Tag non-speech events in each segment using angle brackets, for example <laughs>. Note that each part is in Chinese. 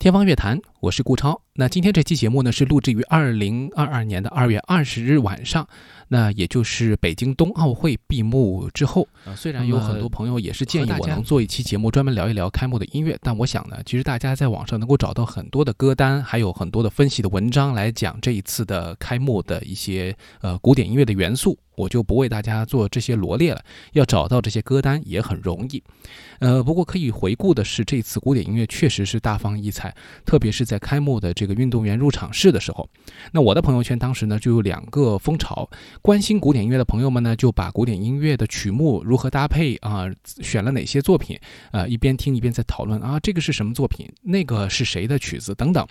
天方乐坛，我是顾超。那今天这期节目呢，是录制于二零二二年的二月二十日晚上，那也就是北京冬奥会闭幕之后。啊，虽然有很多朋友也是建议我能做一期节目专门聊一聊开幕的音乐，但我想呢，其实大家在网上能够找到很多的歌单，还有很多的分析的文章来讲这一次的开幕的一些呃古典音乐的元素。我就不为大家做这些罗列了，要找到这些歌单也很容易。呃，不过可以回顾的是，这次古典音乐确实是大放异彩，特别是在开幕的这个运动员入场式的时候。那我的朋友圈当时呢就有两个风潮，关心古典音乐的朋友们呢就把古典音乐的曲目如何搭配啊，选了哪些作品，呃，一边听一边在讨论啊，这个是什么作品，那个是谁的曲子等等。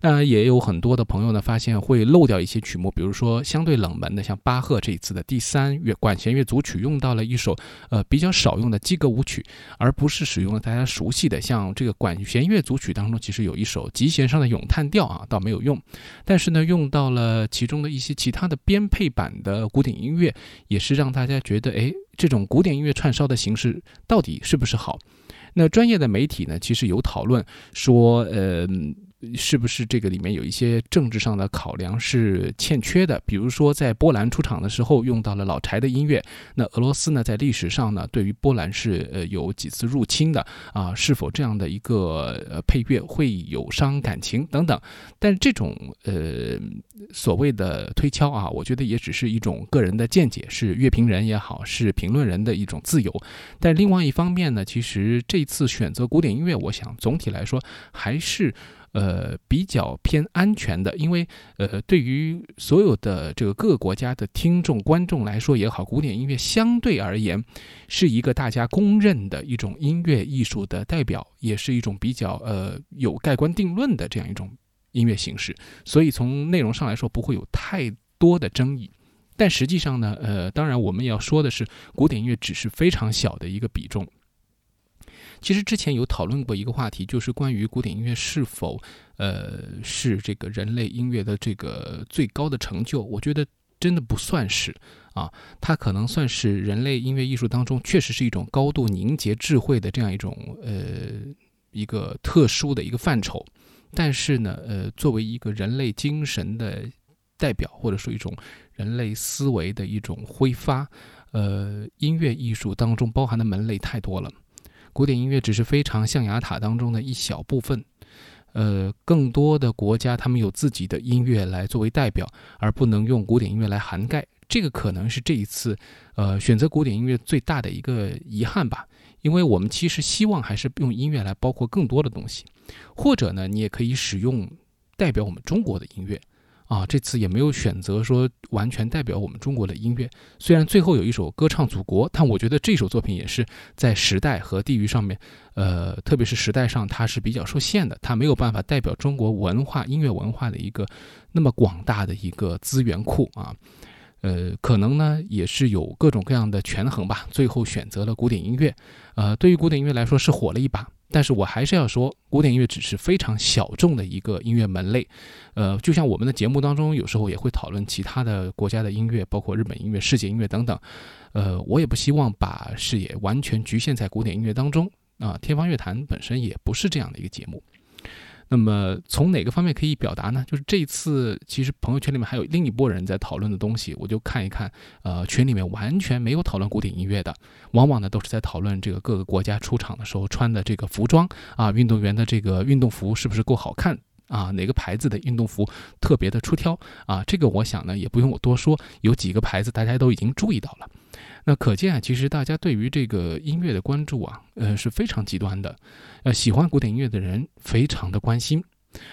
那也有很多的朋友呢发现会漏掉一些曲目，比如说相对冷门的，像巴赫这一次的。第三乐管弦乐组曲用到了一首呃比较少用的基格舞曲，而不是使用了大家熟悉的像这个管弦乐组曲当中其实有一首吉弦上的咏叹调啊，倒没有用，但是呢用到了其中的一些其他的编配版的古典音乐，也是让大家觉得哎这种古典音乐串烧的形式到底是不是好？那专业的媒体呢其实有讨论说呃。是不是这个里面有一些政治上的考量是欠缺的？比如说，在波兰出场的时候用到了老柴的音乐，那俄罗斯呢，在历史上呢，对于波兰是呃有几次入侵的啊？是否这样的一个呃配乐会有伤感情等等？但这种呃所谓的推敲啊，我觉得也只是一种个人的见解，是乐评人也好，是评论人的一种自由。但另外一方面呢，其实这次选择古典音乐，我想总体来说还是。呃，比较偏安全的，因为呃，对于所有的这个各个国家的听众观众来说也好，古典音乐相对而言是一个大家公认的一种音乐艺术的代表，也是一种比较呃有盖棺定论的这样一种音乐形式，所以从内容上来说不会有太多的争议。但实际上呢，呃，当然我们要说的是，古典音乐只是非常小的一个比重。其实之前有讨论过一个话题，就是关于古典音乐是否，呃，是这个人类音乐的这个最高的成就。我觉得真的不算是啊，它可能算是人类音乐艺术当中确实是一种高度凝结智慧的这样一种呃一个特殊的一个范畴。但是呢，呃，作为一个人类精神的代表，或者说一种人类思维的一种挥发，呃，音乐艺术当中包含的门类太多了。古典音乐只是非常象牙塔当中的一小部分，呃，更多的国家他们有自己的音乐来作为代表，而不能用古典音乐来涵盖。这个可能是这一次，呃，选择古典音乐最大的一个遗憾吧。因为我们其实希望还是用音乐来包括更多的东西，或者呢，你也可以使用代表我们中国的音乐。啊，这次也没有选择说完全代表我们中国的音乐。虽然最后有一首歌唱祖国，但我觉得这首作品也是在时代和地域上面，呃，特别是时代上，它是比较受限的，它没有办法代表中国文化、音乐文化的一个那么广大的一个资源库啊。呃，可能呢也是有各种各样的权衡吧，最后选择了古典音乐。呃，对于古典音乐来说是火了一把。但是我还是要说，古典音乐只是非常小众的一个音乐门类，呃，就像我们的节目当中有时候也会讨论其他的国家的音乐，包括日本音乐、世界音乐等等，呃，我也不希望把视野完全局限在古典音乐当中啊。天方乐坛本身也不是这样的一个节目。那么从哪个方面可以表达呢？就是这一次，其实朋友圈里面还有另一波人在讨论的东西，我就看一看。呃，群里面完全没有讨论古典音乐的，往往呢都是在讨论这个各个国家出场的时候穿的这个服装啊，运动员的这个运动服是不是够好看啊？哪个牌子的运动服特别的出挑啊？这个我想呢也不用我多说，有几个牌子大家都已经注意到了。那可见啊，其实大家对于这个音乐的关注啊，呃是非常极端的，呃喜欢古典音乐的人非常的关心，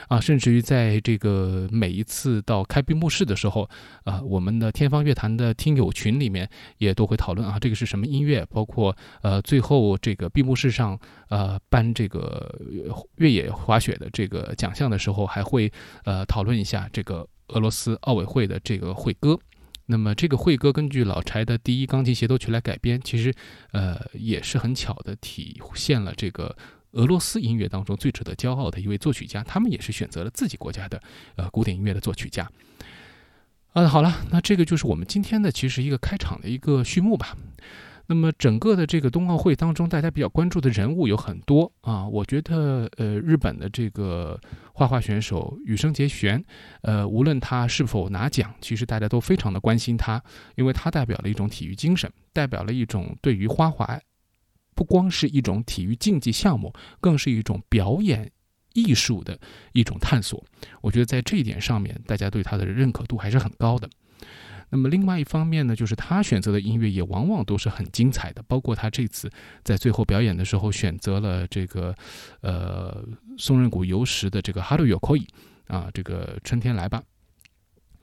啊，甚至于在这个每一次到开闭幕式的时候，啊，我们的天方乐坛的听友群里面也都会讨论啊，这个是什么音乐，包括呃最后这个闭幕式上呃颁这个越野滑雪的这个奖项的时候，还会呃讨论一下这个俄罗斯奥委会的这个会歌。那么这个会歌根据老柴的第一钢琴协奏曲来改编，其实，呃，也是很巧的体现了这个俄罗斯音乐当中最值得骄傲的一位作曲家。他们也是选择了自己国家的呃古典音乐的作曲家。啊，好了，那这个就是我们今天的其实一个开场的一个序幕吧。那么整个的这个冬奥会当中，大家比较关注的人物有很多啊。我觉得，呃，日本的这个花滑选手羽生结弦，呃，无论他是否拿奖，其实大家都非常的关心他，因为他代表了一种体育精神，代表了一种对于花滑不光是一种体育竞技项目，更是一种表演艺术的一种探索。我觉得在这一点上面，大家对他的认可度还是很高的。那么另外一方面呢，就是他选择的音乐也往往都是很精彩的，包括他这次在最后表演的时候选择了这个，呃，松任谷由实的这个《Haru Yokoi》，啊，这个春天来吧，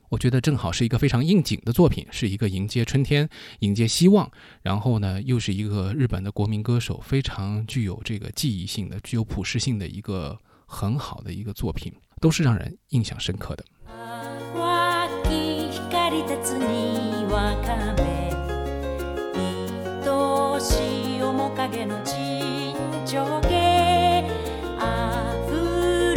我觉得正好是一个非常应景的作品，是一个迎接春天、迎接希望，然后呢，又是一个日本的国民歌手，非常具有这个记忆性的、具有普适性的一个很好的一个作品，都是让人印象深刻的。り立つにわかめ。愛しい面影の沈丁毛あふ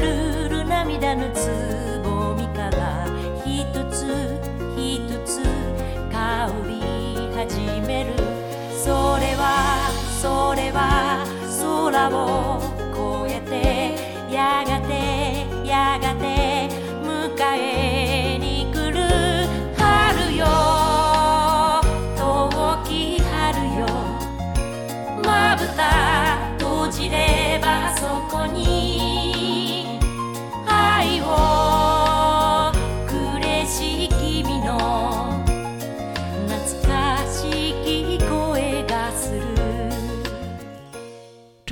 るる涙のつぼみから一つ一つ香り始める。それはそれは空を越えてやがてやがて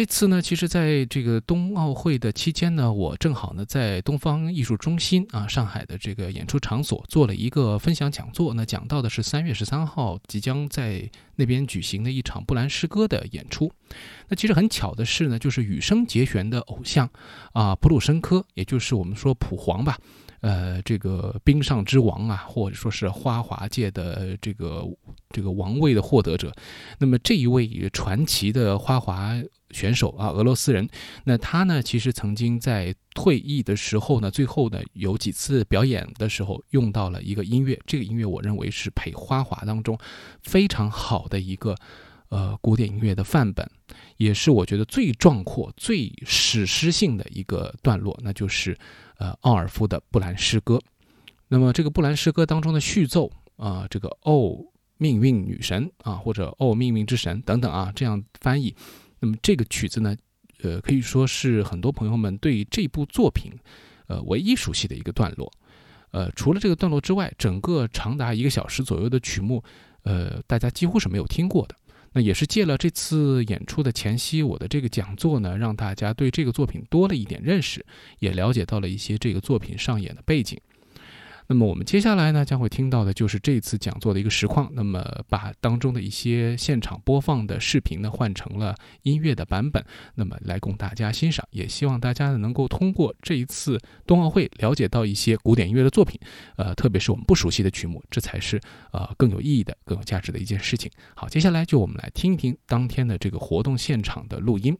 这次呢，其实在这个冬奥会的期间呢，我正好呢在东方艺术中心啊，上海的这个演出场所做了一个分享讲座。那讲到的是三月十三号即将在那边举行的一场布兰诗歌的演出。那其实很巧的是呢，就是羽生结弦的偶像啊，普鲁申科，也就是我们说普皇吧。呃，这个冰上之王啊，或者说是花滑界的这个这个王位的获得者，那么这一位传奇的花滑选手啊，俄罗斯人，那他呢，其实曾经在退役的时候呢，最后呢有几次表演的时候用到了一个音乐，这个音乐我认为是陪花滑当中非常好的一个呃古典音乐的范本，也是我觉得最壮阔、最史诗性的一个段落，那就是。呃，奥尔夫的《布兰诗歌》，那么这个《布兰诗歌》当中的序奏啊，这个“哦，命运女神”啊，或者“哦，命运之神”等等啊，这样翻译。那么这个曲子呢，呃，可以说是很多朋友们对这部作品，呃，唯一熟悉的一个段落。呃，除了这个段落之外，整个长达一个小时左右的曲目，呃，大家几乎是没有听过的。那也是借了这次演出的前夕，我的这个讲座呢，让大家对这个作品多了一点认识，也了解到了一些这个作品上演的背景。那么我们接下来呢，将会听到的就是这次讲座的一个实况。那么把当中的一些现场播放的视频呢，换成了音乐的版本，那么来供大家欣赏。也希望大家呢，能够通过这一次冬奥会了解到一些古典音乐的作品，呃，特别是我们不熟悉的曲目，这才是呃更有意义的、更有价值的一件事情。好，接下来就我们来听一听当天的这个活动现场的录音。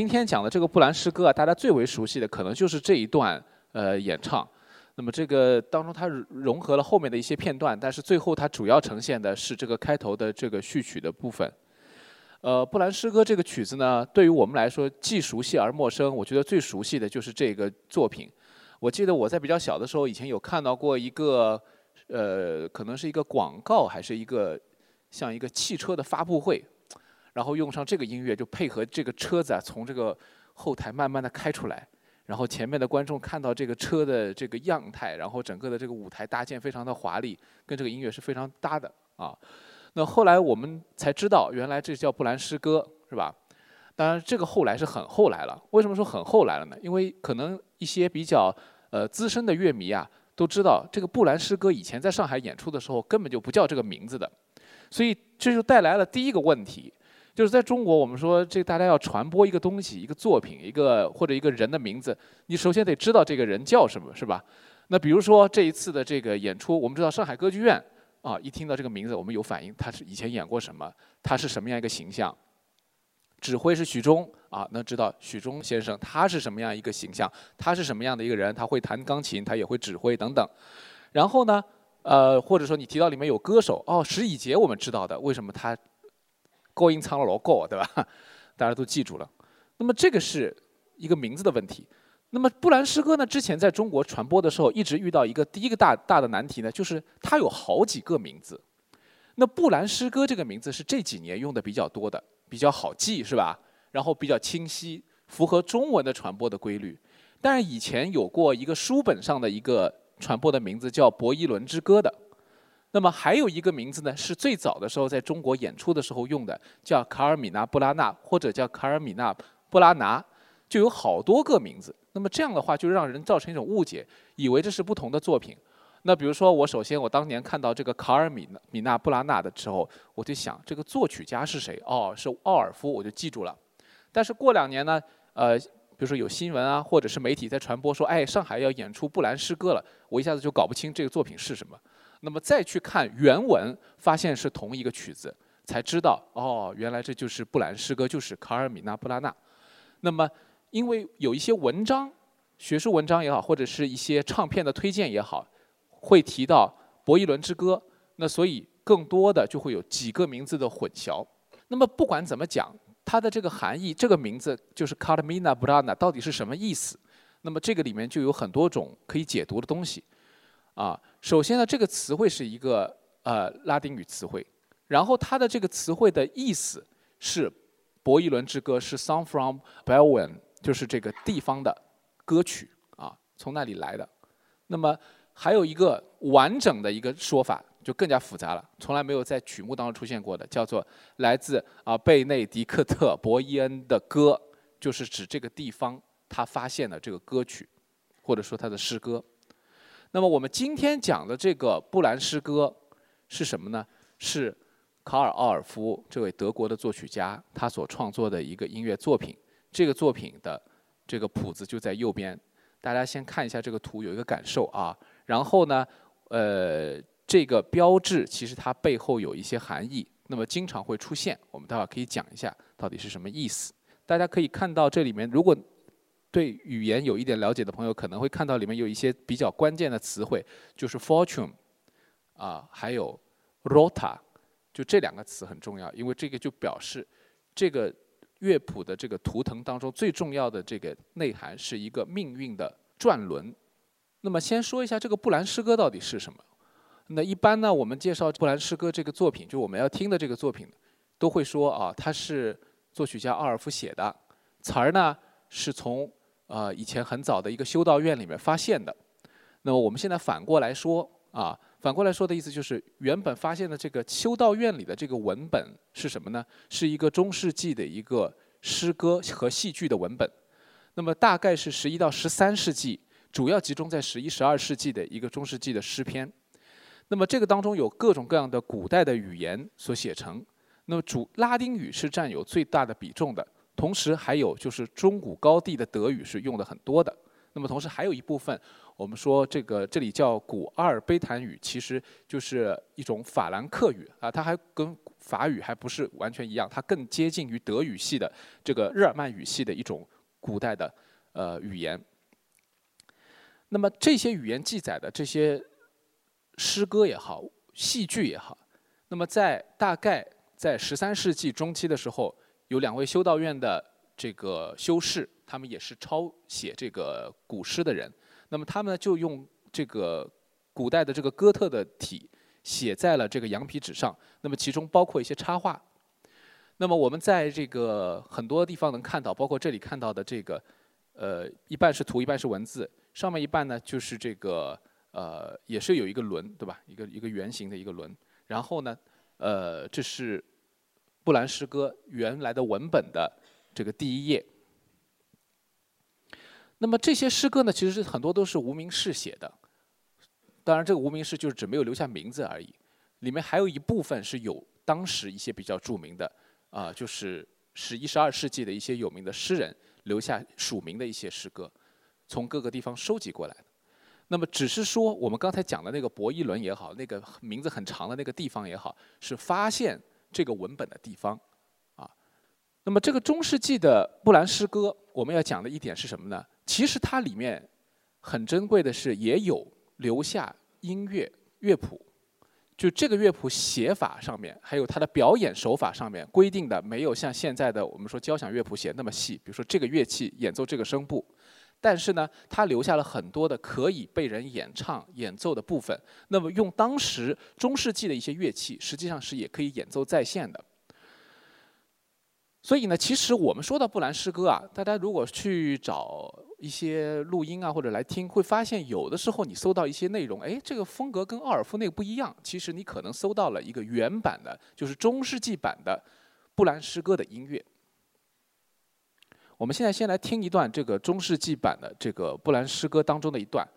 今天讲的这个布兰诗歌啊，大家最为熟悉的可能就是这一段呃演唱。那么这个当中它融合了后面的一些片段，但是最后它主要呈现的是这个开头的这个序曲的部分。呃，布兰诗歌这个曲子呢，对于我们来说既熟悉而陌生。我觉得最熟悉的就是这个作品。我记得我在比较小的时候，以前有看到过一个，呃，可能是一个广告，还是一个像一个汽车的发布会，然后用上这个音乐，就配合这个车子啊，从这个后台慢慢的开出来，然后前面的观众看到这个车的这个样态，然后整个的这个舞台搭建非常的华丽，跟这个音乐是非常搭的啊。那后来我们才知道，原来这叫布兰诗歌，是吧？当然，这个后来是很后来了。为什么说很后来了呢？因为可能一些比较呃资深的乐迷啊，都知道这个布兰诗歌以前在上海演出的时候根本就不叫这个名字的，所以这就带来了第一个问题，就是在中国我们说这大家要传播一个东西、一个作品、一个或者一个人的名字，你首先得知道这个人叫什么，是吧？那比如说这一次的这个演出，我们知道上海歌剧院。啊，一听到这个名字，我们有反应，他是以前演过什么？他是什么样一个形象？指挥是许忠啊，能知道许忠先生他是什么样一个形象？他是什么样的一个人？他会弹钢琴，他也会指挥等等。然后呢，呃，或者说你提到里面有歌手，哦，石以洁我们知道的，为什么他高音唱了老高，对吧？<laughs> 大家都记住了。那么这个是一个名字的问题。那么布兰诗歌呢？之前在中国传播的时候，一直遇到一个第一个大大的难题呢，就是它有好几个名字。那布兰诗歌这个名字是这几年用的比较多的，比较好记，是吧？然后比较清晰，符合中文的传播的规律。但是以前有过一个书本上的一个传播的名字叫《博伊伦之歌》的。那么还有一个名字呢，是最早的时候在中国演出的时候用的，叫卡尔米纳布拉纳，或者叫卡尔米纳布拉拿。就有好多个名字，那么这样的话就让人造成一种误解，以为这是不同的作品。那比如说，我首先我当年看到这个卡尔米米纳布拉纳的时候，我就想这个作曲家是谁？哦，是奥尔夫，我就记住了。但是过两年呢，呃，比如说有新闻啊，或者是媒体在传播说，哎，上海要演出布兰诗歌了，我一下子就搞不清这个作品是什么。那么再去看原文，发现是同一个曲子，才知道哦，原来这就是布兰诗歌，就是卡尔米纳布拉纳。那么。因为有一些文章，学术文章也好，或者是一些唱片的推荐也好，会提到《博伊伦之歌》，那所以更多的就会有几个名字的混淆。那么不管怎么讲，它的这个含义，这个名字就是卡尔米纳布拉纳到底是什么意思？那么这个里面就有很多种可以解读的东西。啊，首先呢，这个词汇是一个呃拉丁语词汇，然后它的这个词汇的意思是《博伊伦之歌》是 Song from b e l w e n 就是这个地方的歌曲啊，从那里来的。那么还有一个完整的一个说法，就更加复杂了，从来没有在曲目当中出现过的，叫做来自啊贝内迪克特·博伊恩的歌，就是指这个地方他发现的这个歌曲，或者说他的诗歌。那么我们今天讲的这个布兰诗歌是什么呢？是卡尔·奥尔夫这位德国的作曲家他所创作的一个音乐作品。这个作品的这个谱子就在右边，大家先看一下这个图，有一个感受啊。然后呢，呃，这个标志其实它背后有一些含义，那么经常会出现，我们待会儿可以讲一下到底是什么意思。大家可以看到这里面，如果对语言有一点了解的朋友，可能会看到里面有一些比较关键的词汇，就是 fortune 啊，还有 rota，就这两个词很重要，因为这个就表示这个。乐谱的这个图腾当中最重要的这个内涵是一个命运的转轮。那么先说一下这个布兰诗歌到底是什么？那一般呢，我们介绍布兰诗歌这个作品，就我们要听的这个作品，都会说啊，它是作曲家奥尔夫写的，词儿呢是从呃以前很早的一个修道院里面发现的。那么我们现在反过来说啊。反过来说的意思就是，原本发现的这个修道院里的这个文本是什么呢？是一个中世纪的一个诗歌和戏剧的文本。那么大概是十一到十三世纪，主要集中在十一、十二世纪的一个中世纪的诗篇。那么这个当中有各种各样的古代的语言所写成。那么主拉丁语是占有最大的比重的，同时还有就是中古高地的德语是用的很多的。那么同时还有一部分。我们说这个这里叫古阿尔卑坦语，其实就是一种法兰克语啊，它还跟法语还不是完全一样，它更接近于德语系的这个日耳曼语系的一种古代的呃语言。那么这些语言记载的这些诗歌也好，戏剧也好，那么在大概在十三世纪中期的时候，有两位修道院的这个修士，他们也是抄写这个古诗的人，那么他们就用这个古代的这个哥特的体写在了这个羊皮纸上，那么其中包括一些插画。那么我们在这个很多地方能看到，包括这里看到的这个，呃，一半是图，一半是文字。上面一半呢，就是这个呃，也是有一个轮，对吧？一个一个圆形的一个轮。然后呢，呃，这是布兰诗歌原来的文本的这个第一页。那么这些诗歌呢，其实是很多都是无名氏写的。当然，这个无名氏就是只没有留下名字而已。里面还有一部分是有当时一些比较著名的啊，就是十一、十二世纪的一些有名的诗人留下署名的一些诗歌。从各个地方收集过来的，那么只是说我们刚才讲的那个博伊伦也好，那个名字很长的那个地方也好，是发现这个文本的地方，啊，那么这个中世纪的布兰诗歌，我们要讲的一点是什么呢？其实它里面很珍贵的是，也有留下音乐乐谱，就这个乐谱写法上面，还有它的表演手法上面规定的，没有像现在的我们说交响乐谱写那么细，比如说这个乐器演奏这个声部。但是呢，他留下了很多的可以被人演唱、演奏的部分。那么，用当时中世纪的一些乐器，实际上是也可以演奏在线的。所以呢，其实我们说到布兰诗歌啊，大家如果去找一些录音啊，或者来听，会发现有的时候你搜到一些内容，哎，这个风格跟奥尔夫那个不一样。其实你可能搜到了一个原版的，就是中世纪版的布兰诗歌的音乐。我们现在先来听一段这个中世纪版的这个布兰诗歌当中的一段，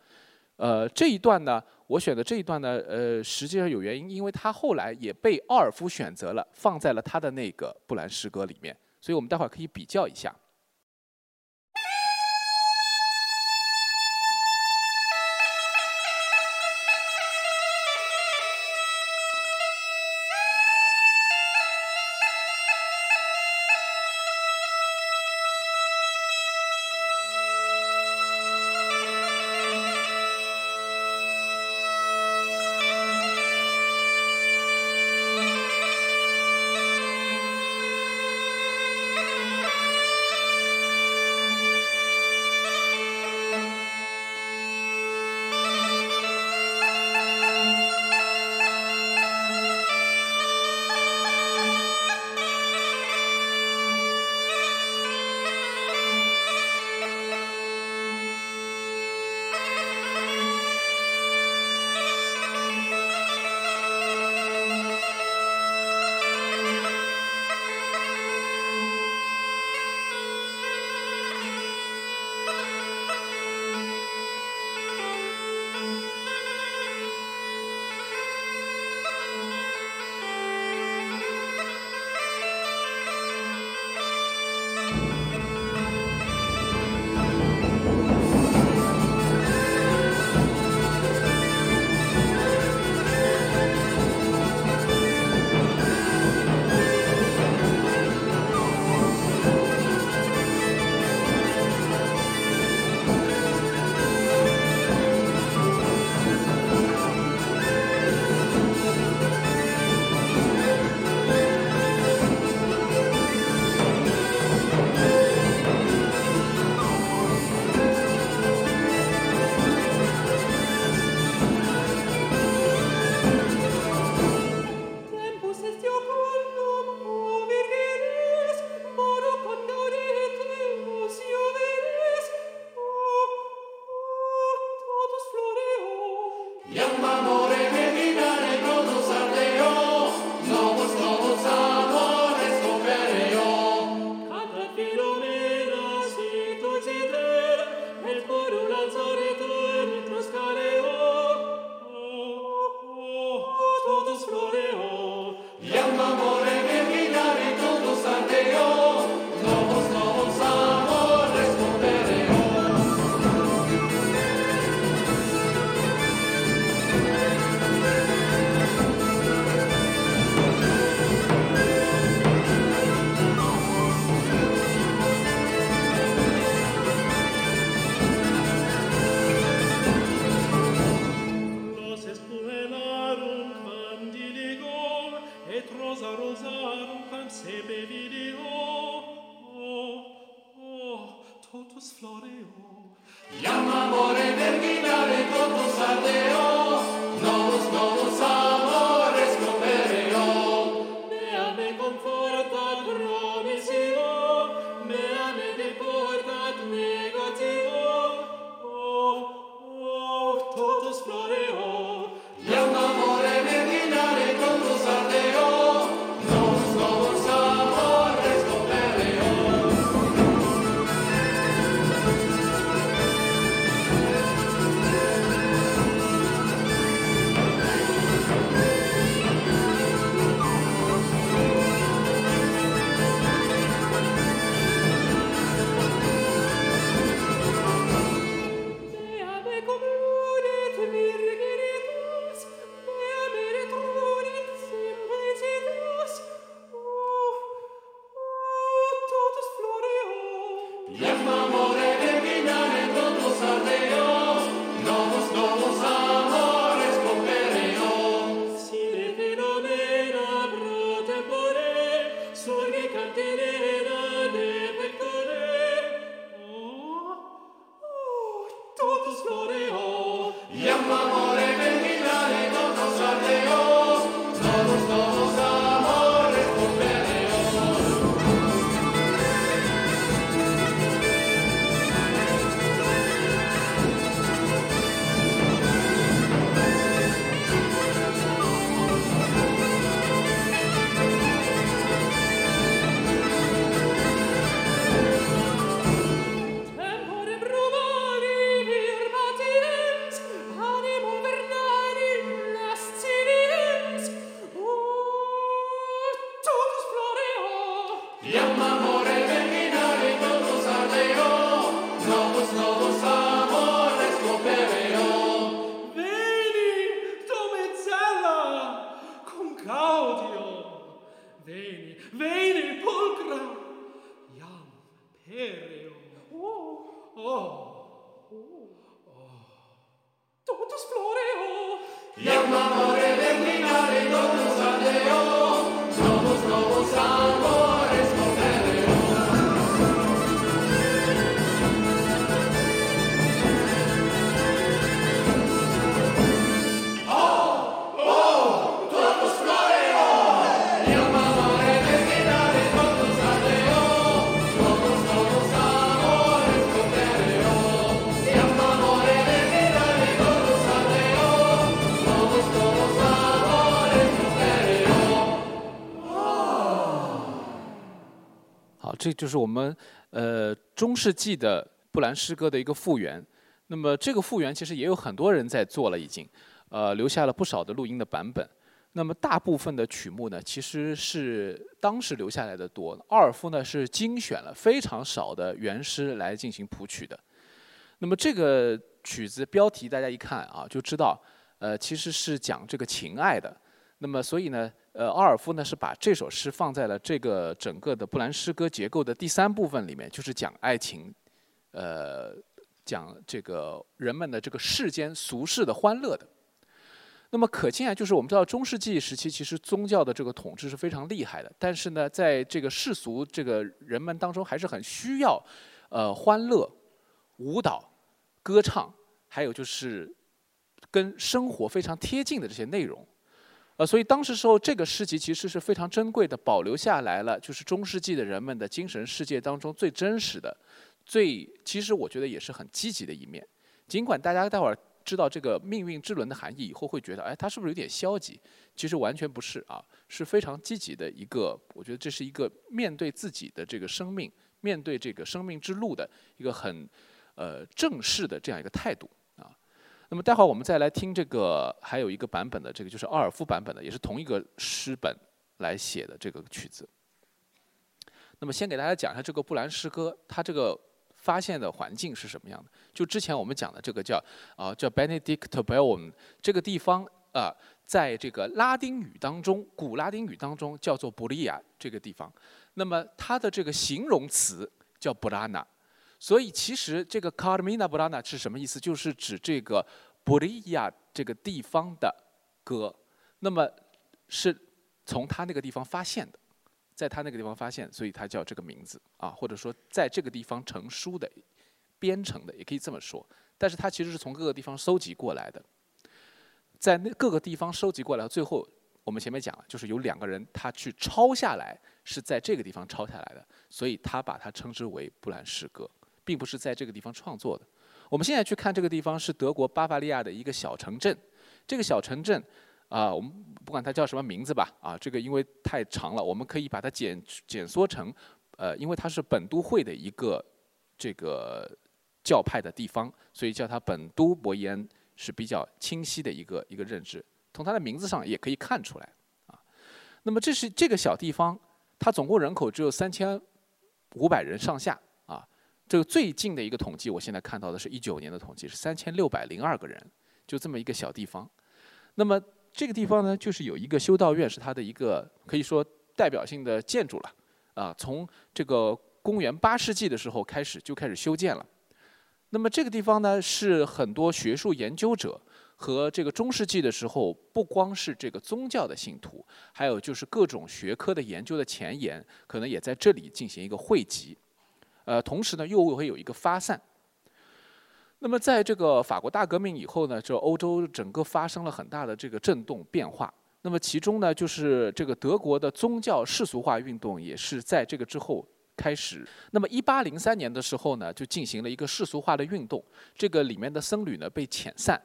呃，这一段呢，我选的这一段呢，呃，实际上有原因，因为他后来也被奥尔夫选择了，放在了他的那个布兰诗歌里面，所以我们待会儿可以比较一下。flow. Jak mam orę, jak mi dalej, tu. 这就是我们呃中世纪的布兰诗歌的一个复原。那么这个复原其实也有很多人在做了，已经，呃，留下了不少的录音的版本。那么大部分的曲目呢，其实是当时留下来的多。奥尔夫呢是精选了非常少的原诗来进行谱曲的。那么这个曲子标题大家一看啊，就知道，呃，其实是讲这个情爱的。那么所以呢，呃，奥尔夫呢是把这首诗放在了这个整个的布兰诗歌结构的第三部分里面，就是讲爱情，呃，讲这个人们的这个世间俗世的欢乐的。那么可见啊，就是我们知道中世纪时期，其实宗教的这个统治是非常厉害的，但是呢，在这个世俗这个人们当中，还是很需要，呃，欢乐、舞蹈、歌唱，还有就是跟生活非常贴近的这些内容。呃，所以当时时候这个诗集其实是非常珍贵的，保留下来了，就是中世纪的人们的精神世界当中最真实的、最其实我觉得也是很积极的一面。尽管大家待会儿知道这个命运之轮的含义以后，会觉得哎，它是不是有点消极？其实完全不是啊，是非常积极的一个。我觉得这是一个面对自己的这个生命，面对这个生命之路的一个很呃正式的这样一个态度。那么待会儿我们再来听这个，还有一个版本的，这个就是奥尔夫版本的，也是同一个诗本来写的这个曲子。那么先给大家讲一下这个布兰诗歌，它这个发现的环境是什么样的？就之前我们讲的这个叫啊叫 Benedictbellum 这个地方啊，在这个拉丁语当中，古拉丁语当中叫做布利亚这个地方。那么它的这个形容词叫布拉纳。所以其实这个 Carmina Burana 是什么意思？就是指这个布利亚这个地方的歌，那么是从他那个地方发现的，在他那个地方发现，所以他叫这个名字啊，或者说在这个地方成书的、编成的，也可以这么说。但是它其实是从各个地方收集过来的，在那各个地方收集过来，最后我们前面讲了，就是有两个人他去抄下来，是在这个地方抄下来的，所以他把它称之为布兰诗歌。并不是在这个地方创作的。我们现在去看这个地方是德国巴伐利亚的一个小城镇。这个小城镇啊，我们不管它叫什么名字吧，啊，这个因为太长了，我们可以把它简简缩成，呃，因为它是本都会的一个这个教派的地方，所以叫它本都伯伊恩是比较清晰的一个一个认知。从它的名字上也可以看出来啊。那么这是这个小地方，它总共人口只有三千五百人上下。这个最近的一个统计，我现在看到的是一九年的统计，是三千六百零二个人，就这么一个小地方。那么这个地方呢，就是有一个修道院，是它的一个可以说代表性的建筑了。啊，从这个公元八世纪的时候开始就开始修建了。那么这个地方呢，是很多学术研究者和这个中世纪的时候，不光是这个宗教的信徒，还有就是各种学科的研究的前沿，可能也在这里进行一个汇集。呃，同时呢，又会有一个发散。那么，在这个法国大革命以后呢，这欧洲整个发生了很大的这个震动变化。那么，其中呢，就是这个德国的宗教世俗化运动也是在这个之后开始。那么，一八零三年的时候呢，就进行了一个世俗化的运动。这个里面的僧侣呢被遣散，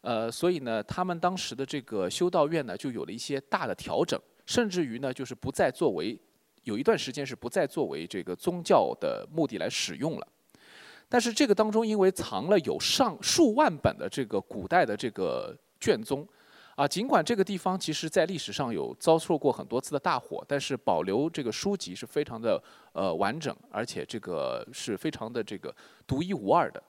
呃，所以呢，他们当时的这个修道院呢就有了一些大的调整，甚至于呢，就是不再作为。有一段时间是不再作为这个宗教的目的来使用了，但是这个当中因为藏了有上数万本的这个古代的这个卷宗，啊，尽管这个地方其实在历史上有遭受过很多次的大火，但是保留这个书籍是非常的呃完整，而且这个是非常的这个独一无二的。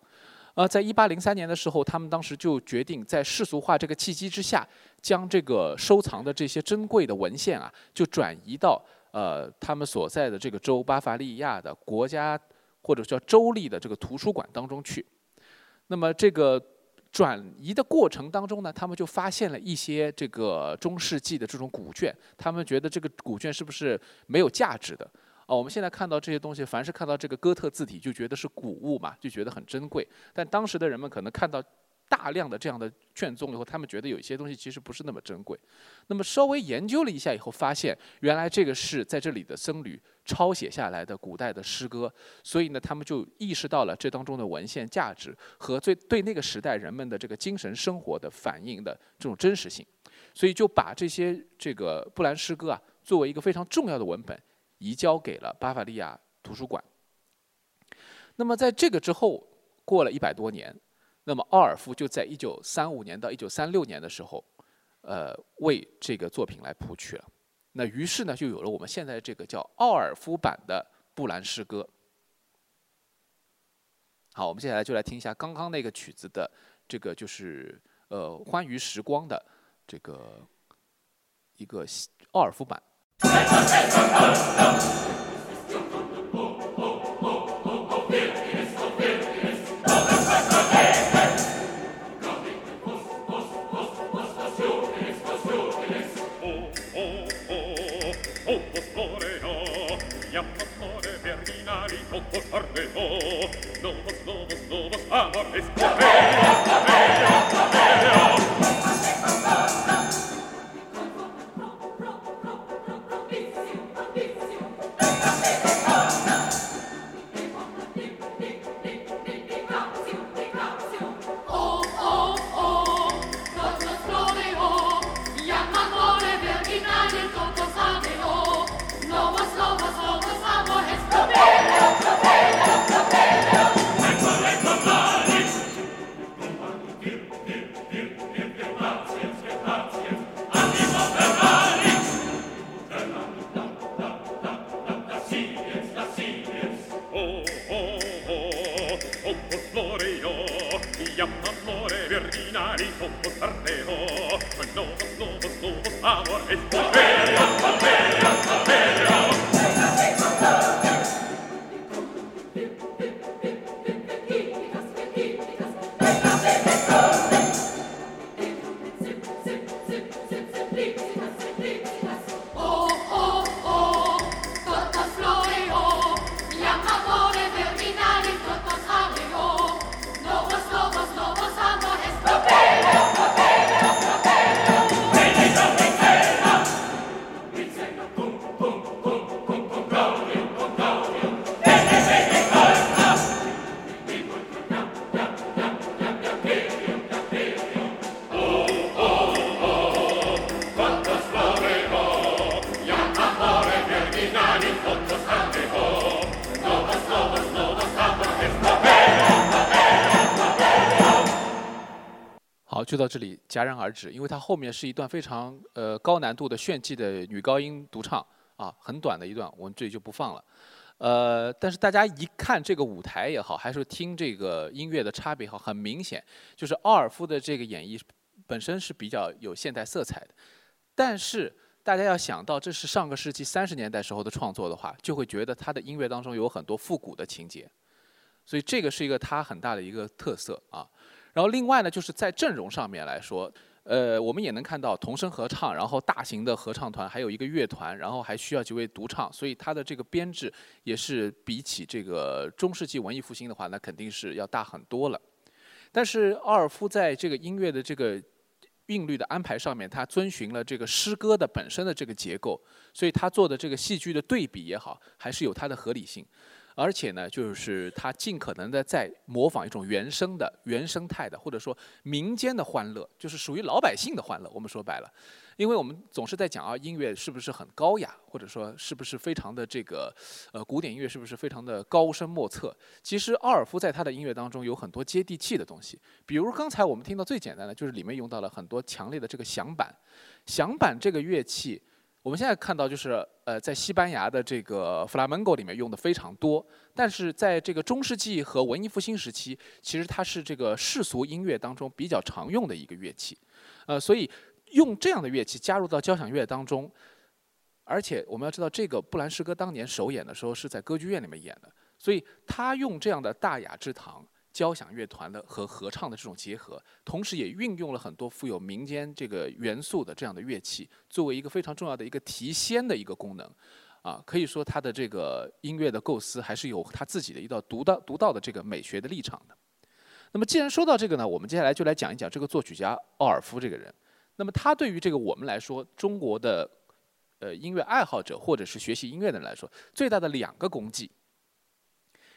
呃，在一八零三年的时候，他们当时就决定在世俗化这个契机之下，将这个收藏的这些珍贵的文献啊，就转移到。呃，他们所在的这个州巴伐利亚的国家或者叫州立的这个图书馆当中去，那么这个转移的过程当中呢，他们就发现了一些这个中世纪的这种古卷，他们觉得这个古卷是不是没有价值的？哦，我们现在看到这些东西，凡是看到这个哥特字体，就觉得是古物嘛，就觉得很珍贵。但当时的人们可能看到。大量的这样的卷宗以后，他们觉得有一些东西其实不是那么珍贵。那么稍微研究了一下以后，发现原来这个是在这里的僧侣抄写下来的古代的诗歌，所以呢，他们就意识到了这当中的文献价值和最对那个时代人们的这个精神生活的反映的这种真实性，所以就把这些这个布兰诗歌啊作为一个非常重要的文本移交给了巴伐利亚图书馆。那么在这个之后，过了一百多年。那么奥尔夫就在一九三五年到一九三六年的时候，呃，为这个作品来谱曲了。那于是呢，就有了我们现在这个叫奥尔夫版的布兰诗歌。好，我们接下来就来听一下刚刚那个曲子的这个就是呃欢愉时光的这个一个奥尔夫版。novos, novos, novos amores. Amores, amores, amores. 就到这里戛然而止，因为它后面是一段非常呃高难度的炫技的女高音独唱啊，很短的一段，我们这里就不放了。呃，但是大家一看这个舞台也好，还是听这个音乐的差别也好，很明显就是奥尔夫的这个演绎本身是比较有现代色彩的。但是大家要想到这是上个世纪三十年代时候的创作的话，就会觉得他的音乐当中有很多复古的情节，所以这个是一个他很大的一个特色啊。然后另外呢，就是在阵容上面来说，呃，我们也能看到童声合唱，然后大型的合唱团，还有一个乐团，然后还需要几位独唱，所以它的这个编制也是比起这个中世纪文艺复兴的话，那肯定是要大很多了。但是奥尔夫在这个音乐的这个韵律的安排上面，他遵循了这个诗歌的本身的这个结构，所以他做的这个戏剧的对比也好，还是有它的合理性。而且呢，就是他尽可能的在模仿一种原生的、原生态的，或者说民间的欢乐，就是属于老百姓的欢乐。我们说白了，因为我们总是在讲啊，音乐是不是很高雅，或者说是不是非常的这个，呃，古典音乐是不是非常的高深莫测？其实奥尔夫在他的音乐当中有很多接地气的东西，比如刚才我们听到最简单的，就是里面用到了很多强烈的这个响板，响板这个乐器。我们现在看到就是，呃，在西班牙的这个弗拉门戈里面用的非常多，但是在这个中世纪和文艺复兴时期，其实它是这个世俗音乐当中比较常用的一个乐器，呃，所以用这样的乐器加入到交响乐当中，而且我们要知道，这个布兰诗歌当年首演的时候是在歌剧院里面演的，所以他用这样的大雅之堂交响乐团的和合唱的这种结合，同时也运用了很多富有民间这个元素的这样的乐器，作为一个非常重要的一个提仙的一个功能。啊，可以说他的这个音乐的构思还是有他自己的一道独到独到的这个美学的立场的。那么既然说到这个呢，我们接下来就来讲一讲这个作曲家奥尔夫这个人。那么他对于这个我们来说，中国的呃音乐爱好者或者是学习音乐的人来说，最大的两个功绩，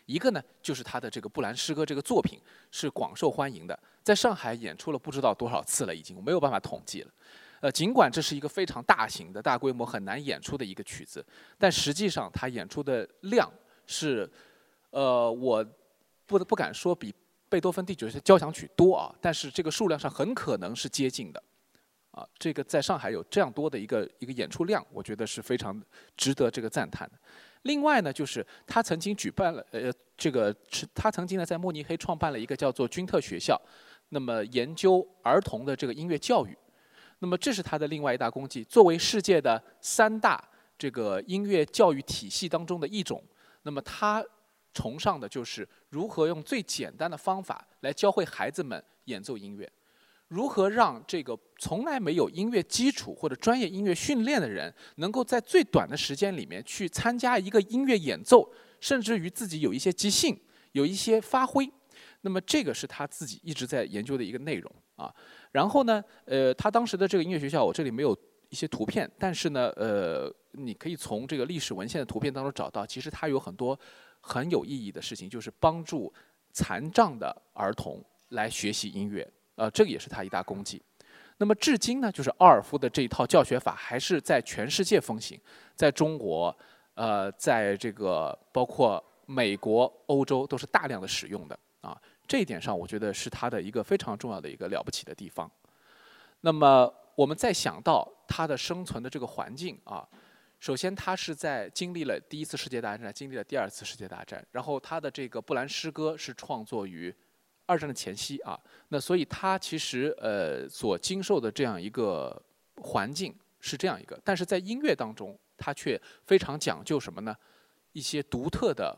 一个呢就是他的这个布兰诗歌这个作品是广受欢迎的，在上海演出了不知道多少次了，已经没有办法统计了。呃，尽管这是一个非常大型的、大规模、很难演出的一个曲子，但实际上它演出的量是，呃，我不不敢说比贝多芬第九交响曲多啊，但是这个数量上很可能是接近的，啊，这个在上海有这样多的一个一个演出量，我觉得是非常值得这个赞叹的。另外呢，就是他曾经举办了，呃，这个他曾经呢在慕尼黑创办了一个叫做君特学校，那么研究儿童的这个音乐教育。那么这是他的另外一大功绩。作为世界的三大这个音乐教育体系当中的一种，那么他崇尚的就是如何用最简单的方法来教会孩子们演奏音乐，如何让这个从来没有音乐基础或者专业音乐训练的人，能够在最短的时间里面去参加一个音乐演奏，甚至于自己有一些即兴，有一些发挥。那么这个是他自己一直在研究的一个内容啊。然后呢，呃，他当时的这个音乐学校，我这里没有一些图片，但是呢，呃，你可以从这个历史文献的图片当中找到，其实他有很多很有意义的事情，就是帮助残障的儿童来学习音乐，呃，这个也是他一大功绩。那么至今呢，就是奥尔夫的这一套教学法还是在全世界风行，在中国，呃，在这个包括美国、欧洲都是大量的使用的啊。这一点上，我觉得是他的一个非常重要的一个了不起的地方。那么，我们再想到他的生存的这个环境啊，首先他是在经历了第一次世界大战，经历了第二次世界大战，然后他的这个布兰诗歌是创作于二战的前夕啊。那所以他其实呃所经受的这样一个环境是这样一个，但是在音乐当中，他却非常讲究什么呢？一些独特的，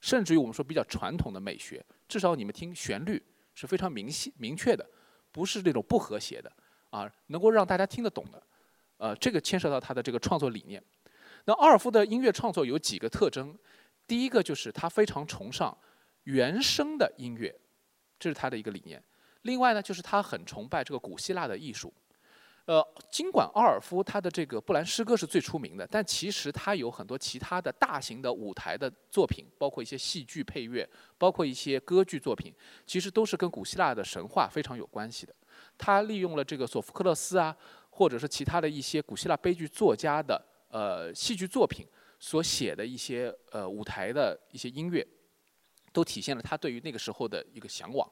甚至于我们说比较传统的美学。至少你们听旋律是非常明晰明确的，不是那种不和谐的啊，能够让大家听得懂的。呃，这个牵涉到他的这个创作理念。那奥尔夫的音乐创作有几个特征，第一个就是他非常崇尚原声的音乐，这是他的一个理念。另外呢，就是他很崇拜这个古希腊的艺术。呃，尽管奥尔夫他的这个布兰诗歌是最出名的，但其实他有很多其他的大型的舞台的作品，包括一些戏剧配乐，包括一些歌剧作品，其实都是跟古希腊的神话非常有关系的。他利用了这个索福克勒斯啊，或者是其他的一些古希腊悲剧作家的呃戏剧作品所写的一些呃舞台的一些音乐，都体现了他对于那个时候的一个向往，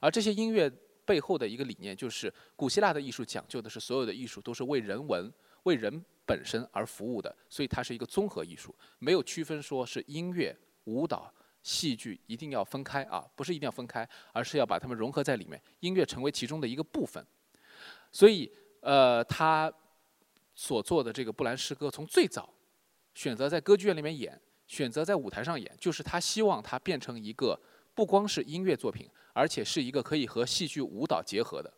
而这些音乐。背后的一个理念就是，古希腊的艺术讲究的是所有的艺术都是为人文、为人本身而服务的，所以它是一个综合艺术，没有区分说是音乐、舞蹈、戏剧一定要分开啊，不是一定要分开，而是要把它们融合在里面，音乐成为其中的一个部分。所以，呃，他所做的这个布兰诗歌，从最早选择在歌剧院里面演，选择在舞台上演，就是他希望它变成一个。不光是音乐作品，而且是一个可以和戏剧舞蹈结合的。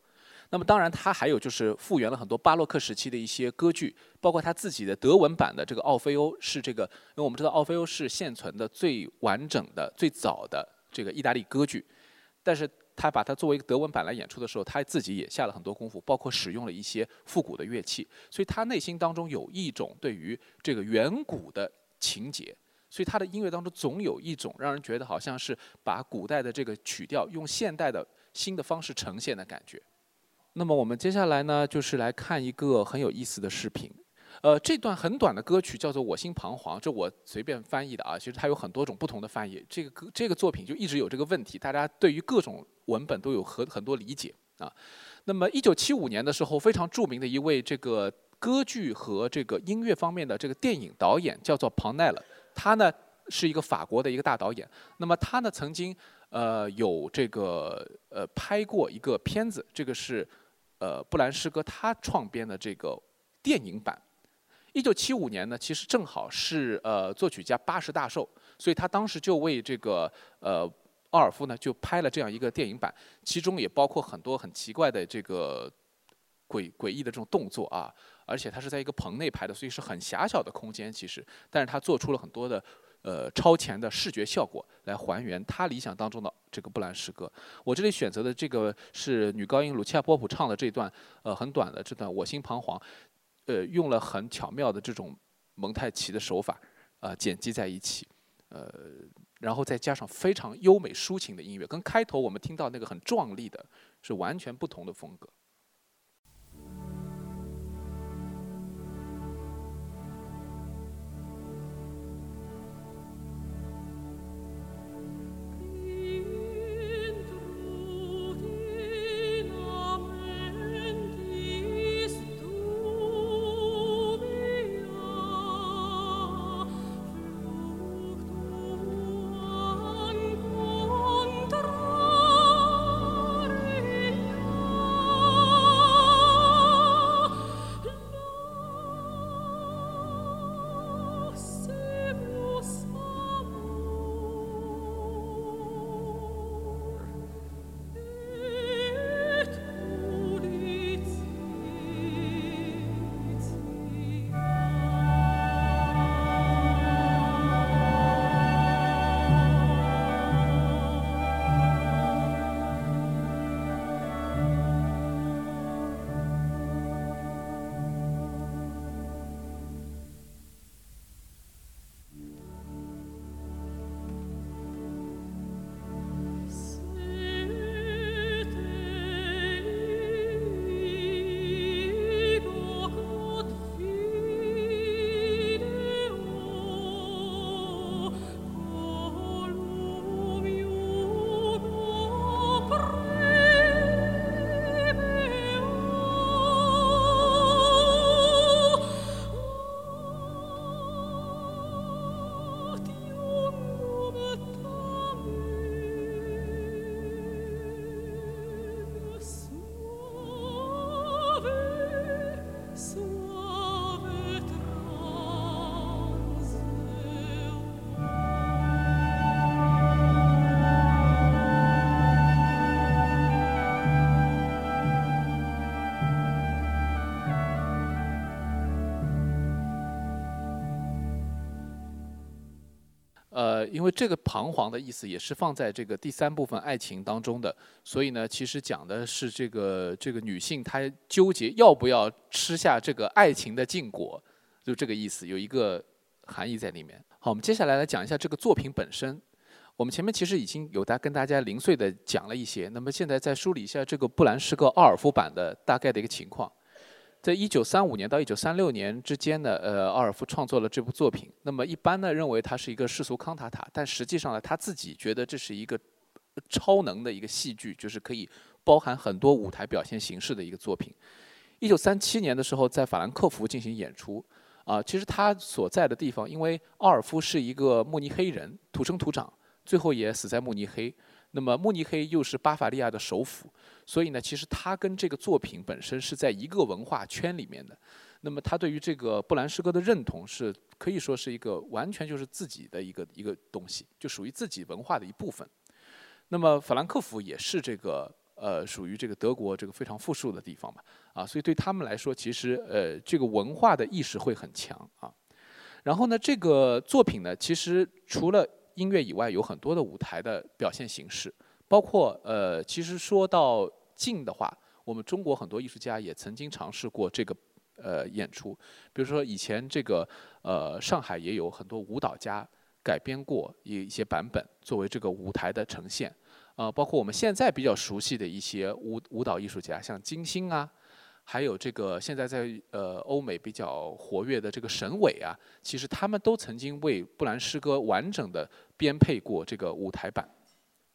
那么，当然，他还有就是复原了很多巴洛克时期的一些歌剧，包括他自己的德文版的这个《奥菲欧》，是这个，因为我们知道奥菲欧是现存的最完整的、最早的这个意大利歌剧。但是他把它作为一个德文版来演出的时候，他自己也下了很多功夫，包括使用了一些复古的乐器。所以他内心当中有一种对于这个远古的情节。所以他的音乐当中总有一种让人觉得好像是把古代的这个曲调用现代的新的方式呈现的感觉。那么我们接下来呢，就是来看一个很有意思的视频。呃，这段很短的歌曲叫做《我心彷徨》，这我随便翻译的啊。其实它有很多种不同的翻译。这个歌这个作品就一直有这个问题，大家对于各种文本都有很很多理解啊。那么一九七五年的时候，非常著名的一位这个歌剧和这个音乐方面的这个电影导演叫做庞奈勒。他呢是一个法国的一个大导演，那么他呢曾经呃有这个呃拍过一个片子，这个是呃布兰诗歌他创编的这个电影版。一九七五年呢，其实正好是呃作曲家八十大寿，所以他当时就为这个呃奥尔夫呢就拍了这样一个电影版，其中也包括很多很奇怪的这个诡诡异的这种动作啊，而且它是在一个棚内拍的，所以是很狭小的空间其实，但是他做出了很多的呃超前的视觉效果来还原他理想当中的这个布兰诗歌。我这里选择的这个是女高音鲁奇亚波普唱的这段呃很短的这段我心彷徨，呃用了很巧妙的这种蒙太奇的手法啊剪辑在一起，呃。然后再加上非常优美抒情的音乐，跟开头我们听到那个很壮丽的，是完全不同的风格。因为这个彷徨的意思也是放在这个第三部分爱情当中的，所以呢，其实讲的是这个这个女性她纠结要不要吃下这个爱情的禁果，就这个意思，有一个含义在里面。好，我们接下来来讲一下这个作品本身。我们前面其实已经有大跟大家零碎的讲了一些，那么现在再梳理一下这个布兰诗歌奥尔夫版的大概的一个情况。在一九三五年到一九三六年之间呢，呃，奥尔夫创作了这部作品。那么一般呢认为它是一个世俗康塔塔，但实际上呢他自己觉得这是一个超能的一个戏剧，就是可以包含很多舞台表现形式的一个作品。一九三七年的时候在法兰克福进行演出，啊，其实他所在的地方，因为奥尔夫是一个慕尼黑人，土生土长，最后也死在慕尼黑。那么慕尼黑又是巴伐利亚的首府，所以呢，其实他跟这个作品本身是在一个文化圈里面的。那么他对于这个布兰诗歌的认同是可以说是一个完全就是自己的一个一个东西，就属于自己文化的一部分。那么法兰克福也是这个呃属于这个德国这个非常富庶的地方嘛啊，所以对他们来说，其实呃这个文化的意识会很强啊。然后呢，这个作品呢，其实除了音乐以外有很多的舞台的表现形式，包括呃，其实说到静的话，我们中国很多艺术家也曾经尝试过这个呃演出，比如说以前这个呃上海也有很多舞蹈家改编过一一些版本作为这个舞台的呈现，呃，包括我们现在比较熟悉的一些舞舞蹈艺术家，像金星啊。还有这个现在在呃欧美比较活跃的这个沈伟啊，其实他们都曾经为布兰诗歌完整的编配过这个舞台版。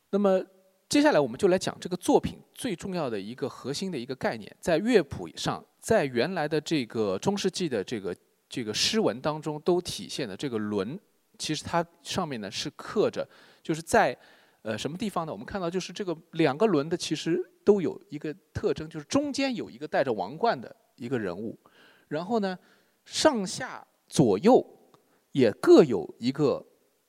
那么接下来我们就来讲这个作品最重要的一个核心的一个概念，在乐谱上，在原来的这个中世纪的这个这个诗文当中都体现的这个轮，其实它上面呢是刻着，就是在呃什么地方呢？我们看到就是这个两个轮的其实。都有一个特征，就是中间有一个戴着王冠的一个人物，然后呢，上下左右也各有一个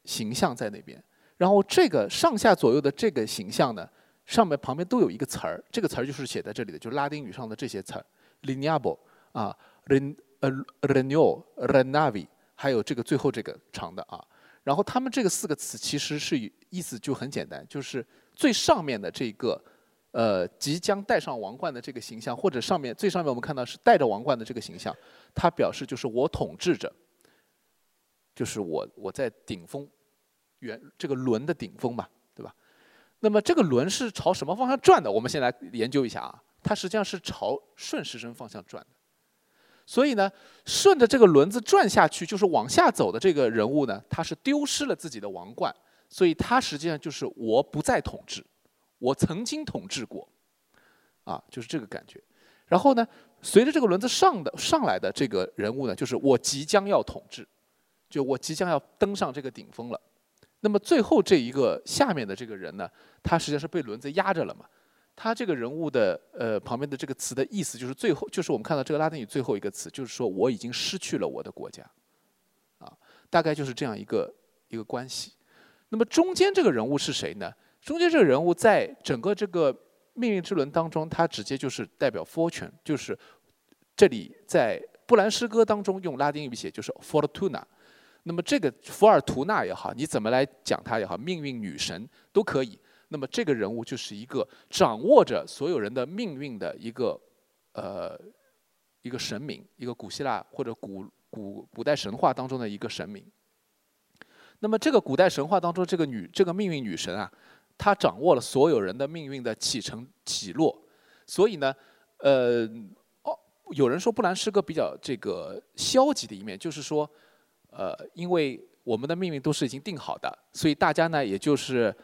形象在那边，然后这个上下左右的这个形象呢，上面旁边都有一个词儿，这个词儿就是写在这里的，就是拉丁语上的这些词儿，lineable 啊，ren 呃，renew，renavi，还有这个最后这个长的啊。然后他们这个四个词其实是意思就很简单，就是最上面的这个呃即将戴上王冠的这个形象，或者上面最上面我们看到是戴着王冠的这个形象，它表示就是我统治着，就是我我在顶峰，圆这个轮的顶峰嘛，对吧？那么这个轮是朝什么方向转的？我们先来研究一下啊，它实际上是朝顺时针方向转的。所以呢，顺着这个轮子转下去，就是往下走的这个人物呢，他是丢失了自己的王冠，所以他实际上就是我不再统治，我曾经统治过，啊，就是这个感觉。然后呢，随着这个轮子上的上来的这个人物呢，就是我即将要统治，就我即将要登上这个顶峰了。那么最后这一个下面的这个人呢，他实际上是被轮子压着了嘛。他这个人物的呃旁边的这个词的意思就是最后就是我们看到这个拉丁语最后一个词就是说我已经失去了我的国家，啊，大概就是这样一个一个关系。那么中间这个人物是谁呢？中间这个人物在整个这个命运之轮当中，他直接就是代表 fortune，就是这里在布兰诗歌当中用拉丁语写就是 fortuna。那么这个福尔图纳也好，你怎么来讲它也好，命运女神都可以。那么这个人物就是一个掌握着所有人的命运的一个呃一个神明，一个古希腊或者古古古代神话当中的一个神明。那么这个古代神话当中这个女这个命运女神啊，她掌握了所有人的命运的起承起落。所以呢，呃，哦，有人说布兰诗歌比较这个消极的一面，就是说，呃，因为我们的命运都是已经定好的，所以大家呢，也就是。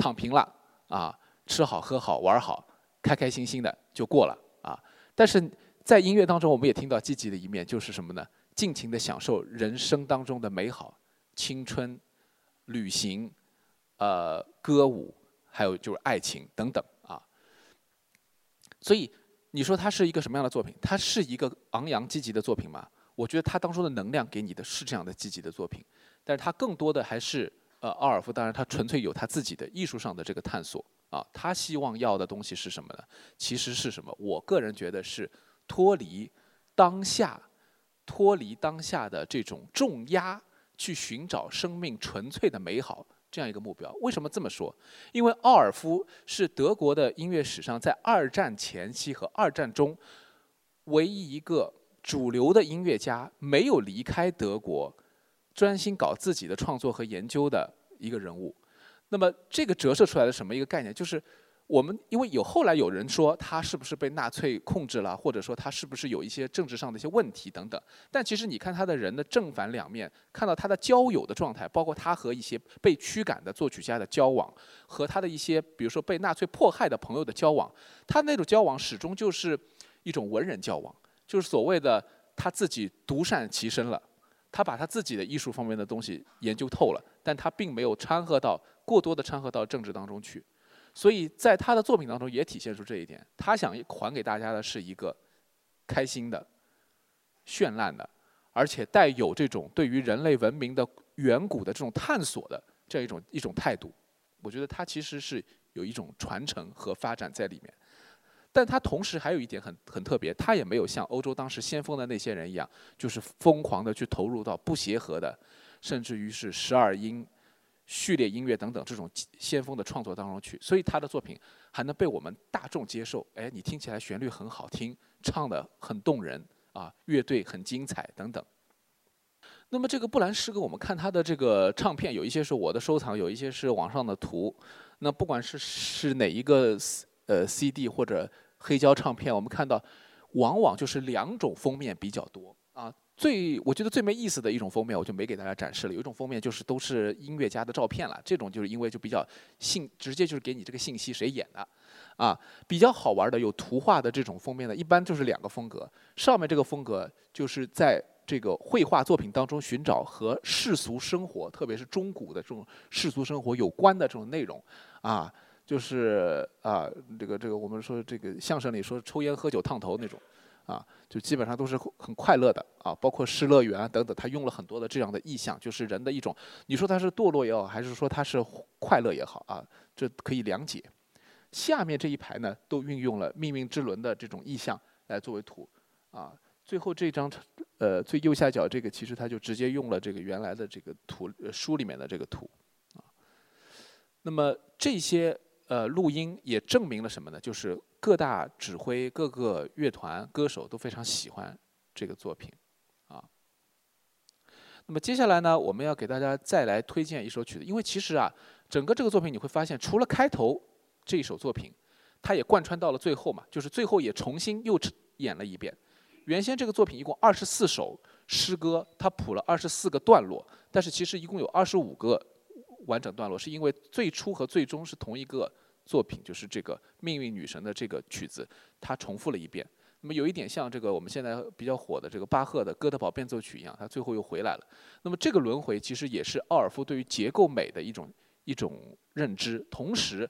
躺平了啊，吃好喝好玩好，开开心心的就过了啊。但是在音乐当中，我们也听到积极的一面，就是什么呢？尽情的享受人生当中的美好，青春、旅行、呃歌舞，还有就是爱情等等啊。所以你说它是一个什么样的作品？它是一个昂扬积极的作品吗？我觉得它当中的能量给你的是这样的积极的作品，但是它更多的还是。呃，奥尔夫当然他纯粹有他自己的艺术上的这个探索啊，他希望要的东西是什么呢？其实是什么？我个人觉得是脱离当下，脱离当下的这种重压，去寻找生命纯粹的美好这样一个目标。为什么这么说？因为奥尔夫是德国的音乐史上在二战前期和二战中唯一一个主流的音乐家没有离开德国。专心搞自己的创作和研究的一个人物，那么这个折射出来的什么一个概念？就是我们因为有后来有人说他是不是被纳粹控制了，或者说他是不是有一些政治上的一些问题等等。但其实你看他的人的正反两面，看到他的交友的状态，包括他和一些被驱赶的作曲家的交往，和他的一些比如说被纳粹迫害的朋友的交往，他那种交往始终就是一种文人交往，就是所谓的他自己独善其身了。他把他自己的艺术方面的东西研究透了，但他并没有掺和到过多的掺和到政治当中去，所以在他的作品当中也体现出这一点。他想还给大家的是一个开心的、绚烂的，而且带有这种对于人类文明的远古的这种探索的这样一种一种态度。我觉得他其实是有一种传承和发展在里面。但他同时还有一点很很特别，他也没有像欧洲当时先锋的那些人一样，就是疯狂的去投入到不协和的，甚至于是十二音、序列音乐等等这种先锋的创作当中去。所以他的作品还能被我们大众接受。哎，你听起来旋律很好听，唱的很动人啊，乐队很精彩等等。那么这个布兰诗歌，我们看他的这个唱片，有一些是我的收藏，有一些是网上的图。那不管是是哪一个。呃，CD 或者黑胶唱片，我们看到往往就是两种封面比较多啊。最我觉得最没意思的一种封面，我就没给大家展示了。有一种封面就是都是音乐家的照片了，这种就是因为就比较信，直接就是给你这个信息谁演的啊。比较好玩的有图画的这种封面的，一般就是两个风格。上面这个风格就是在这个绘画作品当中寻找和世俗生活，特别是中古的这种世俗生活有关的这种内容啊。就是啊，这个这个，我们说这个相声里说抽烟喝酒烫头那种，啊，就基本上都是很快乐的啊，包括失乐园等等，他用了很多的这样的意象，就是人的一种，你说他是堕落也好，还是说他是快乐也好啊，这可以两解。下面这一排呢，都运用了命运之轮的这种意象来作为图啊。最后这张，呃，最右下角这个，其实他就直接用了这个原来的这个图书里面的这个图啊。那么这些呃录音也证明了什么呢？就是各大指挥、各个乐团、歌手都非常喜欢这个作品啊。那么接下来呢，我们要给大家再来推荐一首曲子，因为其实啊，整个这个作品你会发现，除了开头这一首作品，它也贯穿到了最后嘛，就是最后也重新又演了一遍。原先这个作品一共二十四首诗歌，它谱了二十四个段落，但是其实一共有二十五个完整段落，是因为最初和最终是同一个作品，就是这个命运女神的这个曲子，它重复了一遍。那么有一点像这个我们现在比较火的这个巴赫的《哥德堡变奏曲》一样，它最后又回来了。那么这个轮回其实也是奥尔夫对于结构美的一种一种认知，同时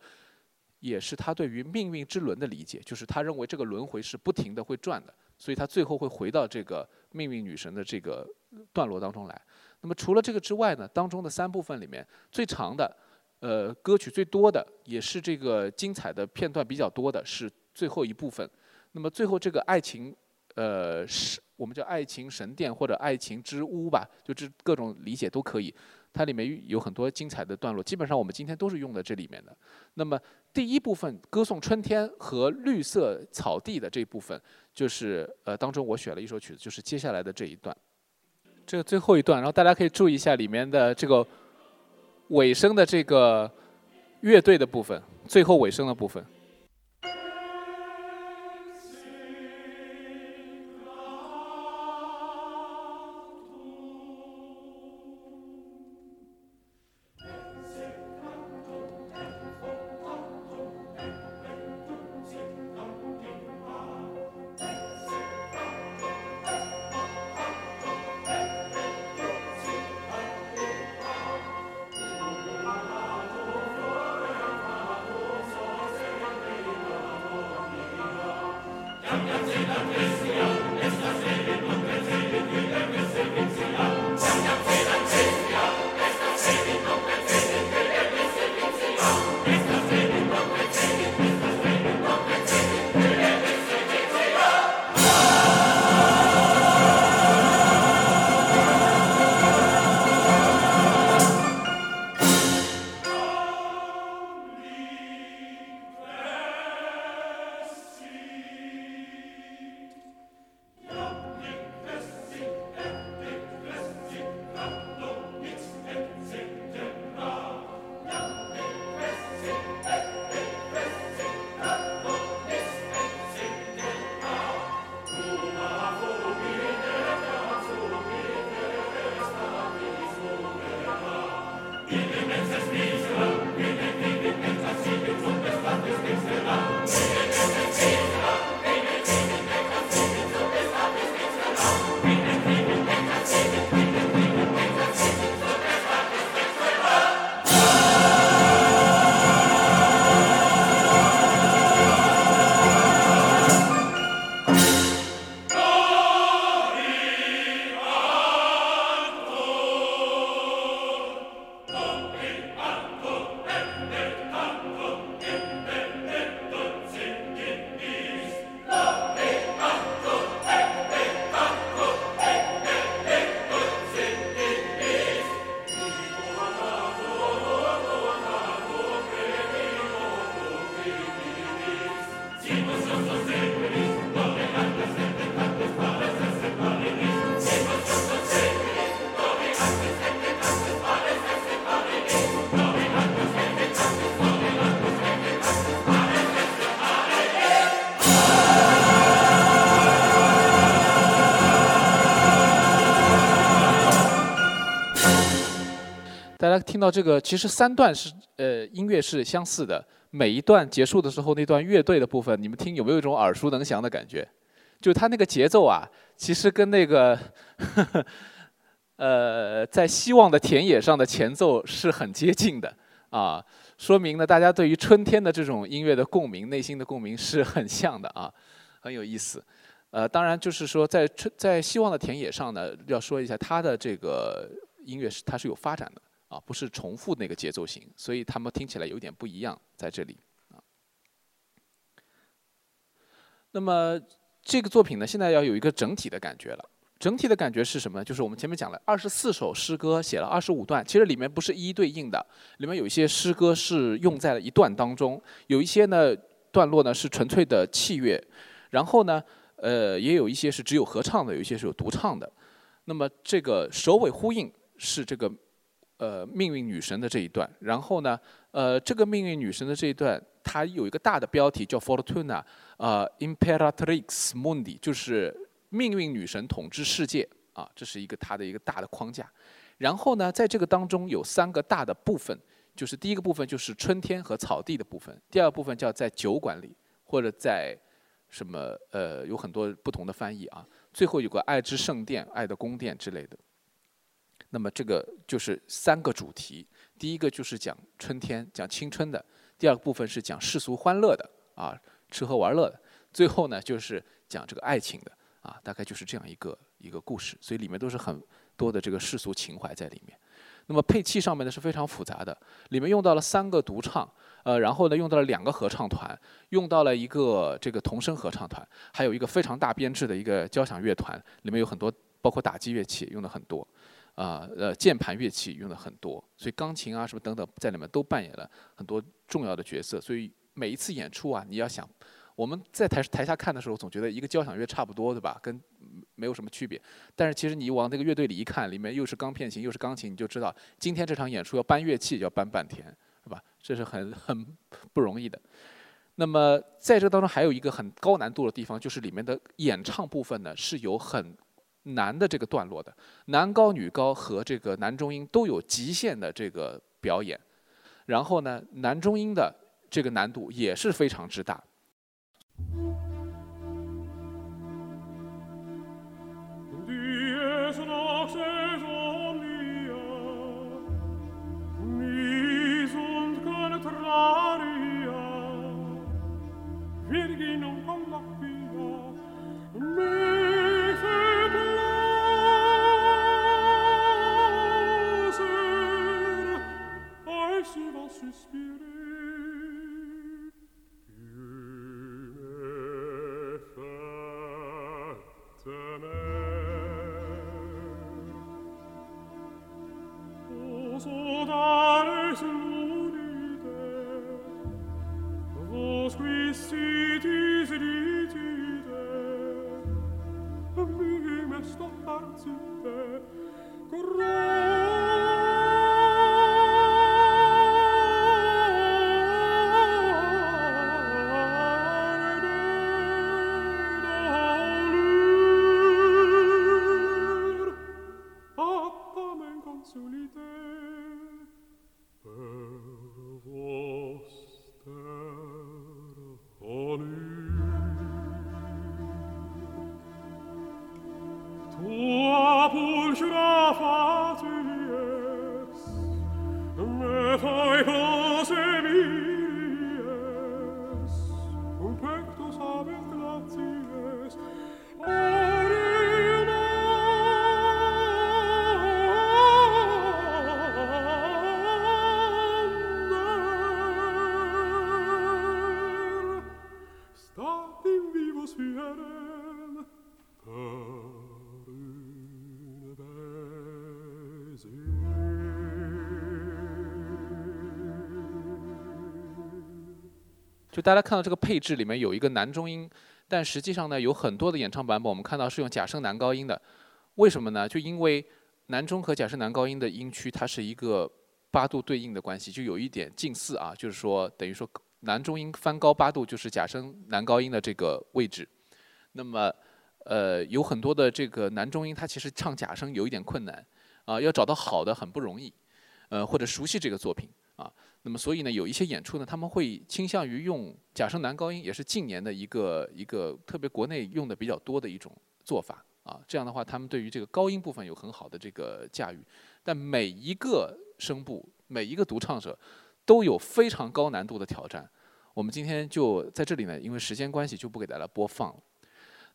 也是他对于命运之轮的理解，就是他认为这个轮回是不停的会转的。所以他最后会回到这个命运女神的这个段落当中来。那么除了这个之外呢，当中的三部分里面最长的，呃，歌曲最多的，也是这个精彩的片段比较多的是最后一部分。那么最后这个爱情，呃，是我们叫爱情神殿或者爱情之屋吧，就这各种理解都可以。它里面有很多精彩的段落，基本上我们今天都是用的这里面的。那么第一部分歌颂春天和绿色草地的这部分，就是呃当中我选了一首曲子，就是接下来的这一段，这最后一段，然后大家可以注意一下里面的这个尾声的这个乐队的部分，最后尾声的部分。大家听到这个，其实三段是呃音乐是相似的。每一段结束的时候，那段乐队的部分，你们听有没有一种耳熟能详的感觉？就它那个节奏啊，其实跟那个 <laughs> 呃在希望的田野上的前奏是很接近的啊，说明呢大家对于春天的这种音乐的共鸣，内心的共鸣是很像的啊，很有意思。呃，当然就是说在春在希望的田野上呢，要说一下它的这个音乐是它是有发展的啊，不是重复那个节奏型，所以他们听起来有点不一样在这里啊。那么这个作品呢，现在要有一个整体的感觉了。整体的感觉是什么？就是我们前面讲了，二十四首诗歌写了二十五段，其实里面不是一一对应的，里面有一些诗歌是用在了一段当中，有一些呢段落呢是纯粹的器乐，然后呢，呃，也有一些是只有合唱的，有一些是有独唱的。那么这个首尾呼应是这个呃命运女神的这一段，然后呢，呃，这个命运女神的这一段，它有一个大的标题叫 Fortuna，呃，Imperatrix Mundi，就是。命运女神统治世界啊，这是一个它的一个大的框架。然后呢，在这个当中有三个大的部分，就是第一个部分就是春天和草地的部分，第二部分叫在酒馆里或者在什么呃有很多不同的翻译啊。最后有个爱之圣殿、爱的宫殿之类的。那么这个就是三个主题，第一个就是讲春天、讲青春的；第二个部分是讲世俗欢乐的啊，吃喝玩乐的；最后呢就是讲这个爱情的。啊，大概就是这样一个一个故事，所以里面都是很多的这个世俗情怀在里面。那么配器上面呢是非常复杂的，里面用到了三个独唱，呃，然后呢用到了两个合唱团，用到了一个这个童声合唱团，还有一个非常大编制的一个交响乐团，里面有很多包括打击乐器用的很多，啊呃键盘乐器用的很多，所以钢琴啊什么等等在里面都扮演了很多重要的角色。所以每一次演出啊，你要想。我们在台台下看的时候，总觉得一个交响乐差不多，对吧？跟没有什么区别。但是其实你往那个乐队里一看，里面又是钢片琴，又是钢琴，你就知道今天这场演出要搬乐器要搬半天，是吧？这是很很不容易的。那么在这当中还有一个很高难度的地方，就是里面的演唱部分呢是有很男的这个段落的，男高女高和这个男中音都有极限的这个表演。然后呢，男中音的这个难度也是非常之大。zu 就大家看到这个配置里面有一个男中音，但实际上呢，有很多的演唱版本我们看到是用假声男高音的，为什么呢？就因为男中和假声男高音的音区它是一个八度对应的关系，就有一点近似啊，就是说等于说男中音翻高八度就是假声男高音的这个位置。那么呃，有很多的这个男中音他其实唱假声有一点困难啊，要找到好的很不容易，呃，或者熟悉这个作品啊。那么，所以呢，有一些演出呢，他们会倾向于用假声男高音，也是近年的一个一个特别国内用的比较多的一种做法啊。这样的话，他们对于这个高音部分有很好的这个驾驭。但每一个声部、每一个独唱者都有非常高难度的挑战。我们今天就在这里呢，因为时间关系就不给大家播放了。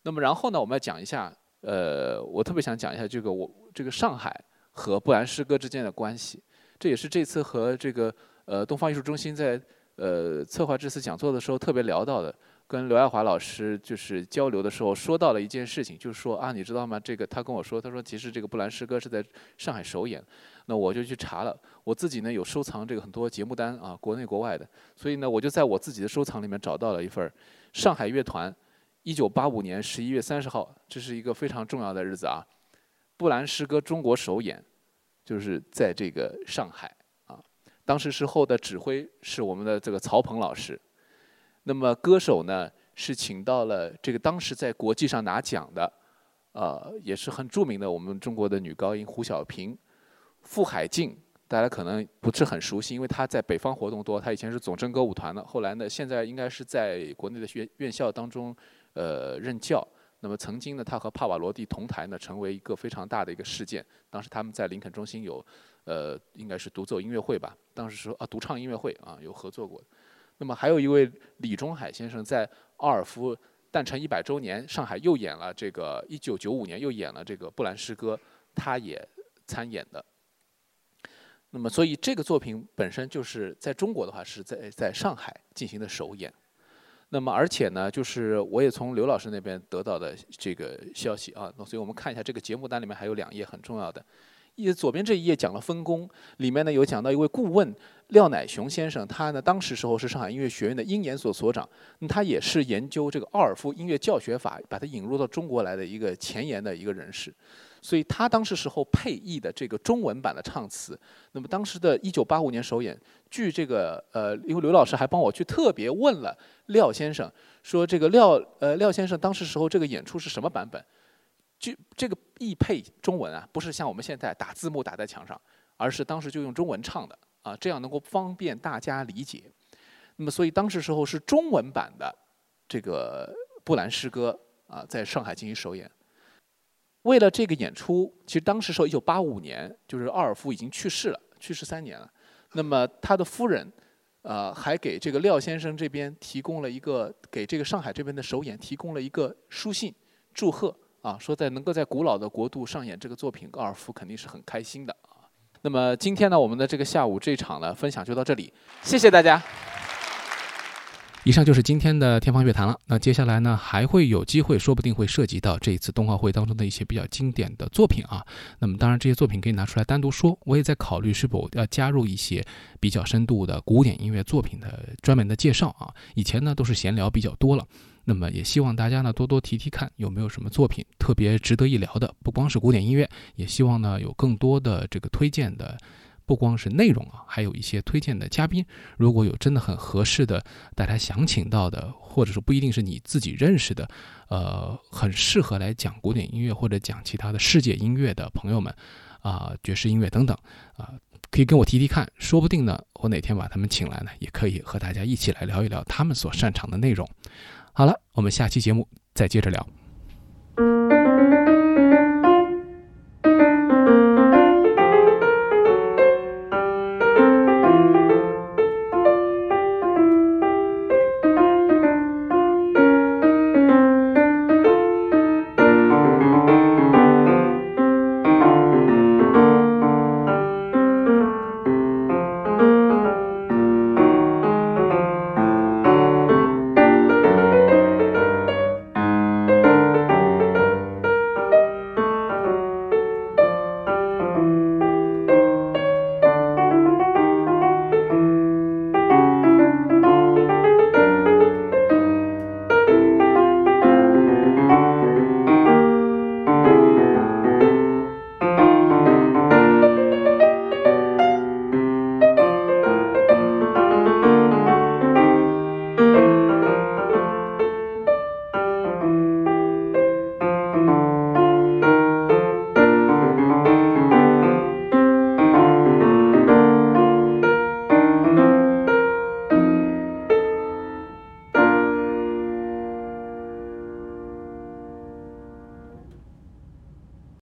那么然后呢，我们要讲一下，呃，我特别想讲一下这个我这个上海和布兰诗歌之间的关系，这也是这次和这个呃东方艺术中心在呃策划这次讲座的时候特别聊到的。跟刘爱华老师就是交流的时候，说到了一件事情，就是说啊，你知道吗？这个他跟我说，他说其实这个布兰诗歌是在上海首演，那我就去查了，我自己呢有收藏这个很多节目单啊，国内国外的，所以呢我就在我自己的收藏里面找到了一份上海乐团，一九八五年十一月三十号，这是一个非常重要的日子啊，布兰诗歌中国首演，就是在这个上海，当时时候的指挥是我们的这个曹鹏老师。那么歌手呢是请到了这个当时在国际上拿奖的，呃也是很著名的我们中国的女高音胡小平、傅海静，大家可能不是很熟悉，因为她在北方活动多，她以前是总政歌舞团的，后来呢现在应该是在国内的学院校当中呃任教。那么曾经呢他和帕瓦罗蒂同台呢，成为一个非常大的一个事件。当时他们在林肯中心有呃应该是独奏音乐会吧，当时说啊独唱音乐会啊有合作过。那么还有一位李中海先生，在奥尔夫诞辰一百周年，上海又演了这个一九九五年又演了这个布兰诗歌，他也参演的。那么所以这个作品本身就是在中国的话是在在上海进行的首演。那么而且呢，就是我也从刘老师那边得到的这个消息啊，那所以我们看一下这个节目单里面还有两页很重要的。一左边这一页讲了分工，里面呢有讲到一位顾问廖乃雄先生，他呢当时时候是上海音乐学院的音研所所长，他也是研究这个奥尔夫音乐教学法，把它引入到中国来的一个前沿的一个人士，所以他当时时候配译的这个中文版的唱词，那么当时的一九八五年首演，据这个呃，因为刘老师还帮我去特别问了廖先生，说这个廖呃廖先生当时时候这个演出是什么版本？就这个译配中文啊，不是像我们现在打字幕打在墙上，而是当时就用中文唱的啊，这样能够方便大家理解。那么，所以当时时候是中文版的这个布兰诗歌啊，在上海进行首演。为了这个演出，其实当时时候一九八五年，就是奥尔夫已经去世了，去世三年了。那么他的夫人，呃，还给这个廖先生这边提供了一个，给这个上海这边的首演提供了一个书信祝贺。啊，说在能够在古老的国度上演这个作品，高尔夫肯定是很开心的啊。那么今天呢，我们的这个下午这场呢分享就到这里，谢谢大家。以上就是今天的天方乐坛了。那接下来呢，还会有机会，说不定会涉及到这一次冬奥会当中的一些比较经典的作品啊。那么当然，这些作品可以拿出来单独说。我也在考虑是否要加入一些比较深度的古典音乐作品的专门的介绍啊。以前呢都是闲聊比较多了。那么也希望大家呢多多提提看有没有什么作品特别值得一聊的，不光是古典音乐，也希望呢有更多的这个推荐的，不光是内容啊，还有一些推荐的嘉宾。如果有真的很合适的，大家想请到的，或者说不一定是你自己认识的，呃，很适合来讲古典音乐或者讲其他的世界音乐的朋友们，啊，爵士音乐等等，啊，可以跟我提提看，说不定呢，我哪天把他们请来呢，也可以和大家一起来聊一聊他们所擅长的内容。好了，我们下期节目再接着聊。